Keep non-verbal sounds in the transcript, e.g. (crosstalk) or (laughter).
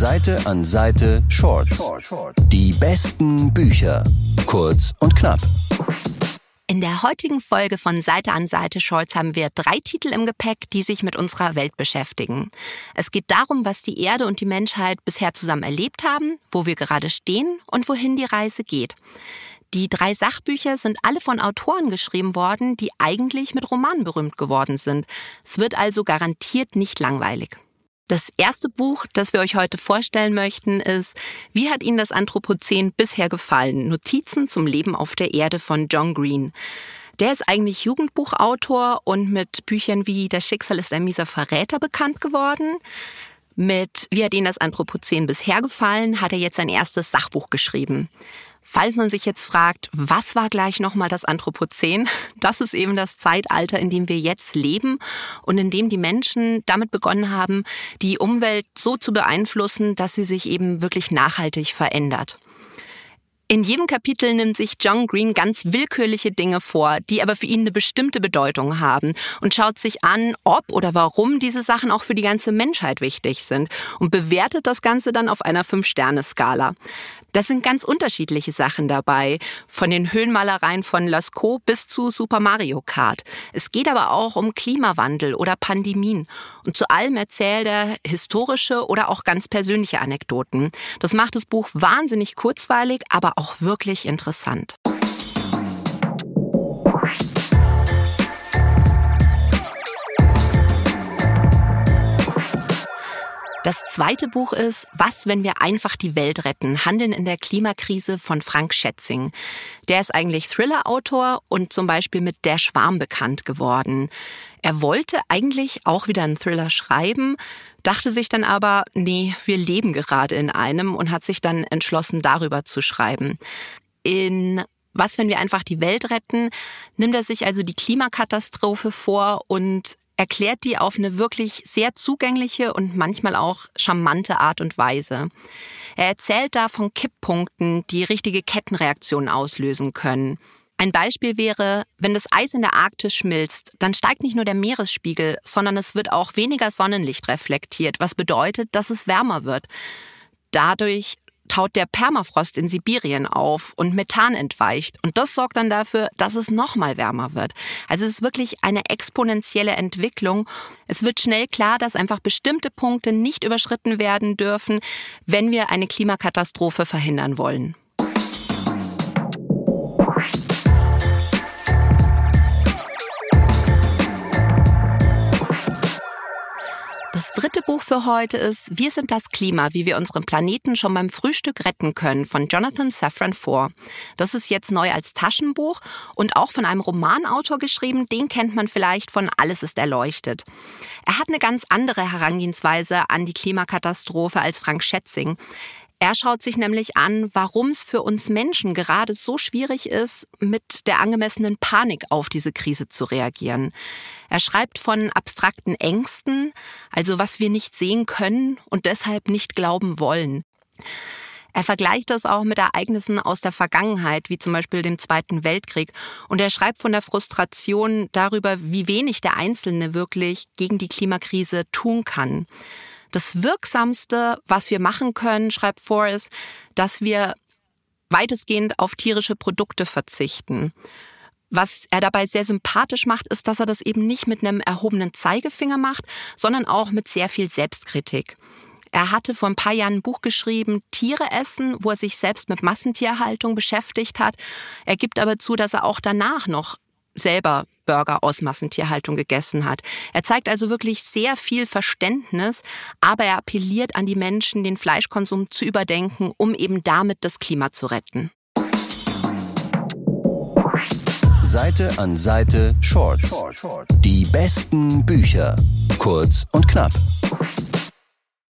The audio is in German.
Seite an Seite Shorts. Die besten Bücher. Kurz und knapp. In der heutigen Folge von Seite an Seite Shorts haben wir drei Titel im Gepäck, die sich mit unserer Welt beschäftigen. Es geht darum, was die Erde und die Menschheit bisher zusammen erlebt haben, wo wir gerade stehen und wohin die Reise geht. Die drei Sachbücher sind alle von Autoren geschrieben worden, die eigentlich mit Romanen berühmt geworden sind. Es wird also garantiert nicht langweilig. Das erste Buch, das wir euch heute vorstellen möchten, ist Wie hat Ihnen das Anthropozän bisher gefallen? Notizen zum Leben auf der Erde von John Green. Der ist eigentlich Jugendbuchautor und mit Büchern wie Das Schicksal ist ein mieser Verräter bekannt geworden. Mit Wie hat Ihnen das Anthropozän bisher gefallen, hat er jetzt sein erstes Sachbuch geschrieben. Falls man sich jetzt fragt, was war gleich nochmal das Anthropozän? (laughs) Das ist eben das Zeitalter, in dem wir jetzt leben und in dem die Menschen damit begonnen haben, die Umwelt so zu beeinflussen, dass sie sich eben wirklich nachhaltig verändert. In jedem Kapitel nimmt sich John Green ganz willkürliche Dinge vor, die aber für ihn eine bestimmte Bedeutung haben und schaut sich an, ob oder warum diese Sachen auch für die ganze Menschheit wichtig sind und bewertet das Ganze dann auf einer Fünf-Sterne-Skala. Das sind ganz unterschiedliche Sachen dabei, von den Höhenmalereien von Lascaux bis zu Super Mario Kart. Es geht aber auch um Klimawandel oder Pandemien. Und zu allem erzählt er historische oder auch ganz persönliche Anekdoten. Das macht das Buch wahnsinnig kurzweilig, aber auch wirklich interessant. Das zweite Buch ist Was, wenn wir einfach die Welt retten? Handeln in der Klimakrise von Frank Schätzing. Der ist eigentlich Thriller-Autor und zum Beispiel mit Der Schwarm bekannt geworden. Er wollte eigentlich auch wieder einen Thriller schreiben, dachte sich dann aber, nee, wir leben gerade in einem und hat sich dann entschlossen, darüber zu schreiben. In was, wenn wir einfach die Welt retten, nimmt er sich also die Klimakatastrophe vor und erklärt die auf eine wirklich sehr zugängliche und manchmal auch charmante Art und Weise. Er erzählt da von Kipppunkten, die richtige Kettenreaktionen auslösen können. Ein Beispiel wäre, wenn das Eis in der Arktis schmilzt, dann steigt nicht nur der Meeresspiegel, sondern es wird auch weniger Sonnenlicht reflektiert, was bedeutet, dass es wärmer wird. Dadurch taut der Permafrost in Sibirien auf und Methan entweicht. Und das sorgt dann dafür, dass es noch mal wärmer wird. Also es ist wirklich eine exponentielle Entwicklung. Es wird schnell klar, dass einfach bestimmte Punkte nicht überschritten werden dürfen, wenn wir eine Klimakatastrophe verhindern wollen. Das dritte Buch für heute ist Wir sind das Klima, wie wir unseren Planeten schon beim Frühstück retten können von Jonathan Safran Foer. Das ist jetzt neu als Taschenbuch und auch von einem Romanautor geschrieben. Den kennt man vielleicht von Alles ist erleuchtet. Er hat eine ganz andere Herangehensweise an die Klimakatastrophe als Frank Schätzing. Er schaut sich nämlich an, warum es für uns Menschen gerade so schwierig ist, mit der angemessenen Panik auf diese Krise zu reagieren. Er schreibt von abstrakten Ängsten, also was wir nicht sehen können und deshalb nicht glauben wollen. Er vergleicht das auch mit Ereignissen aus der Vergangenheit, wie zum Beispiel dem Zweiten Weltkrieg. Und er schreibt von der Frustration darüber, wie wenig der Einzelne wirklich gegen die Klimakrise tun kann. Das Wirksamste, was wir machen können, schreibt Forrest, dass wir weitestgehend auf tierische Produkte verzichten. Was er dabei sehr sympathisch macht, ist, dass er das eben nicht mit einem erhobenen Zeigefinger macht, sondern auch mit sehr viel Selbstkritik. Er hatte vor ein paar Jahren ein Buch geschrieben, Tiere essen, wo er sich selbst mit Massentierhaltung beschäftigt hat. Er gibt aber zu, dass er auch danach noch selber Burger aus Massentierhaltung gegessen hat. Er zeigt also wirklich sehr viel Verständnis, aber er appelliert an die Menschen, den Fleischkonsum zu überdenken, um eben damit das Klima zu retten. Seite an Seite Shorts. Die besten Bücher. Kurz und knapp.